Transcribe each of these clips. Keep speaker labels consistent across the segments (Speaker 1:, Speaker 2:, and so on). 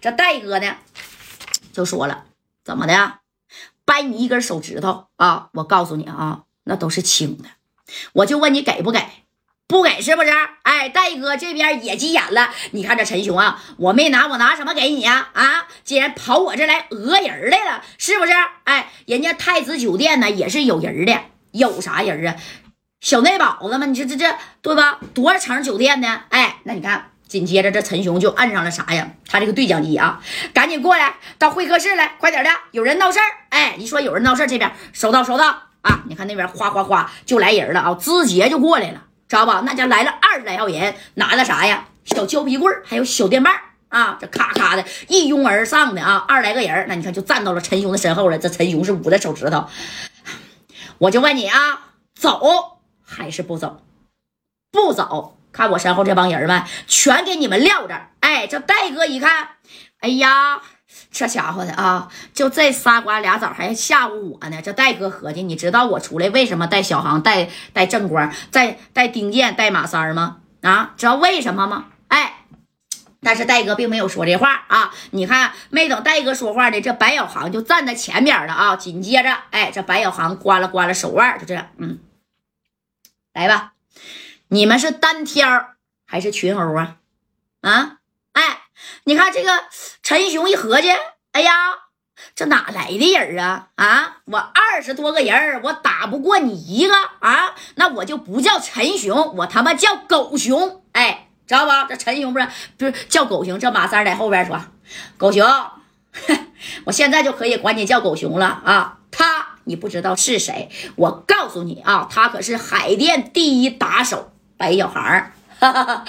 Speaker 1: 这戴哥呢就说了，怎么的？掰你一根手指头啊！我告诉你啊，那都是轻的。我就问你给不给？不给是不是？哎，戴哥这边也急眼了。你看这陈雄啊，我没拿，我拿什么给你呀？啊，竟然跑我这来讹人来了，是不是？哎，人家太子酒店呢也是有人的，有啥人啊？小内保子吗？你说这这对吧？多少层酒店呢？哎，那你看，紧接着这陈雄就按上了啥呀？他这个对讲机啊，赶紧过来到会客室来，快点的，有人闹事儿。哎，一说有人闹事儿，这边收到收到啊！你看那边哗哗哗就来人了啊，直接就过来了。知道吧？那家来了二十来号人，拿的啥呀？小胶皮棍还有小电棒啊！这咔咔的一拥而上的啊，二来个人那你看就站到了陈雄的身后了。这陈雄是捂着手指头，我就问你啊，走还是不走？不走，看我身后这帮人儿们，全给你们撂这儿。哎，这戴哥一看，哎呀！这家伙的啊，就这仨瓜俩枣还吓唬我呢。这戴哥合计，你知道我出来为什么带小航、带带正光、带带丁健、带马三吗？啊，知道为什么吗？哎，但是戴哥并没有说这话啊。你看，没等戴哥说话呢，这白小航就站在前边了啊。紧接着，哎，这白小航刮了刮了手腕，就这样，嗯，来吧，你们是单挑还是群殴啊？啊？哎你看这个陈雄一合计，哎呀，这哪来的人啊？啊，我二十多个人，我打不过你一个啊？那我就不叫陈雄，我他妈叫狗熊！哎，知道吧？这陈雄不是不是叫狗熊？这马三在后边说：“狗熊，我现在就可以管你叫狗熊了啊！他你不知道是谁？我告诉你啊，他可是海淀第一打手白小航。”哈哈，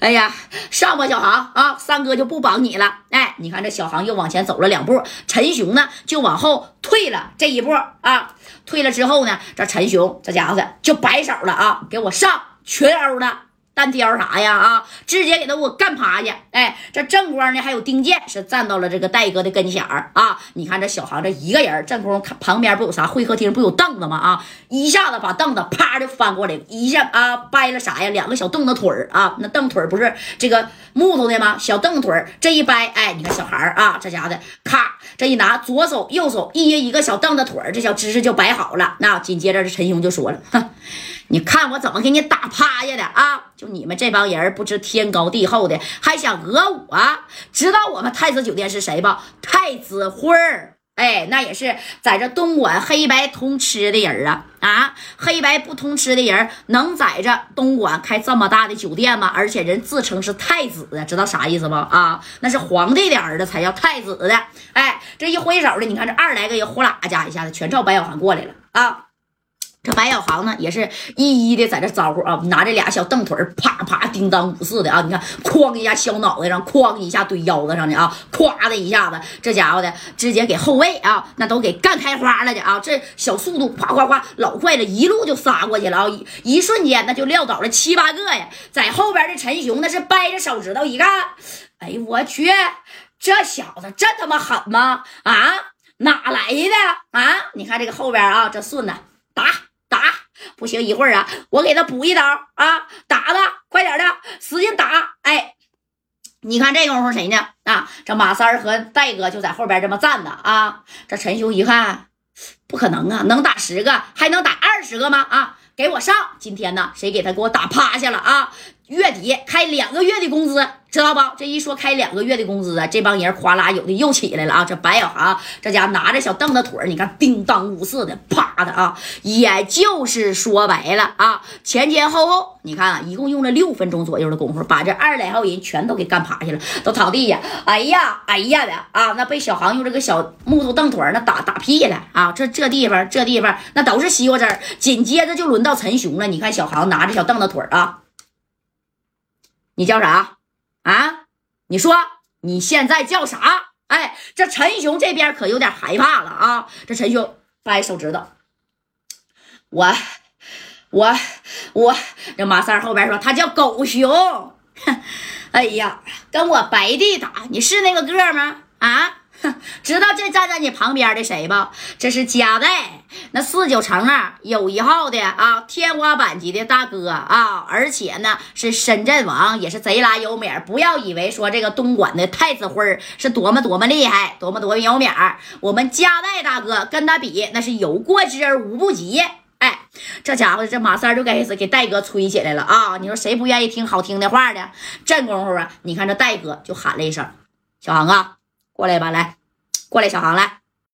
Speaker 1: 哎呀，上吧，小航啊，三哥就不绑你了。哎，你看这小航又往前走了两步，陈雄呢就往后退了这一步啊。退了之后呢，这陈雄这家伙就摆手了啊，给我上群殴的。单挑啥呀？啊，直接给他我干趴下！哎，这正光呢，还有丁健是站到了这个戴哥的跟前儿啊。你看这小航这一个人，正空旁边不有啥？会客厅不有凳子吗？啊，一下子把凳子啪就翻过来，一下啊掰了啥呀？两个小凳子腿儿啊，那凳腿不是这个木头的吗？小凳腿儿这一掰，哎，你看小孩儿啊，这家的咔这一拿，左手右手一一个小凳子腿儿，这小姿势就摆好了。那紧接着这陈雄就说了，哼。你看我怎么给你打趴下的啊！就你们这帮人不知天高地厚的，还想讹我？知道我们太子酒店是谁吧？太子辉儿，哎，那也是在这东莞黑白通吃的人啊！啊，黑白不通吃的人能在这东莞开这么大的酒店吗？而且人自称是太子的，知道啥意思不？啊，那是皇帝的儿子才叫太子的。哎，这一挥手的，你看这二来个人呼啦家一下子全照白小航过来了啊！这白小航呢，也是一一的在这招呼啊，拿着俩小凳腿啪啪叮当五四的啊，你看，哐一下削脑袋上，哐一下怼腰子上的啊，咵的一下子，这家伙的直接给后卫啊，那都给干开花了的啊，这小速度咵咵咵老快了，一路就杀过去了啊，一一瞬间那就撂倒了七八个呀，在后边的陈雄那是掰着手指头一看，哎呦我去，这小子真他妈狠吗？啊，哪来的啊？你看这个后边啊，这顺子打。不行，一会儿啊，我给他补一刀啊！打他，快点的，使劲打！哎，你看这功夫谁呢？啊，这马三和戴哥就在后边这么站着啊。这陈雄一看，不可能啊，能打十个还能打二十个吗？啊，给我上！今天呢，谁给他给我打趴下了啊？月底开两个月的工资。知道不？这一说开两个月的工资啊，这帮人哗啦有的又起来了啊！这白小航这家拿着小凳子腿你看叮当五四的啪的啊！也就是说白了啊，前前后后你看啊，一共用了六分钟左右的功夫，把这二十来号人全都给干趴下了，都躺地下。哎呀，哎呀的啊！那被小航用这个小木头凳腿那打打屁了啊！这这地方这地方那都是西瓜汁。紧接着就轮到陈雄了，你看小航拿着小凳子腿啊，你叫啥？啊，你说你现在叫啥？哎，这陈雄这边可有点害怕了啊！这陈雄掰手指头，我我我，这马三后边说他叫狗熊。哎呀，跟我白地打，你是那个个吗？啊，知道这站在你旁边的谁吧？这是嘉代，那四九城啊有一号的啊，天花板级的大哥啊，而且呢是深圳王，也是贼拉有名不要以为说这个东莞的太子辉是多么多么厉害，多么多么有名我们嘉代大哥跟他比，那是有过之而无不及。哎，这家伙这马三就开始给戴哥吹起来了啊！你说谁不愿意听好听的话呢？这功夫啊，你看这戴哥就喊了一声：“小航啊！”过来吧，来，过来，小航来。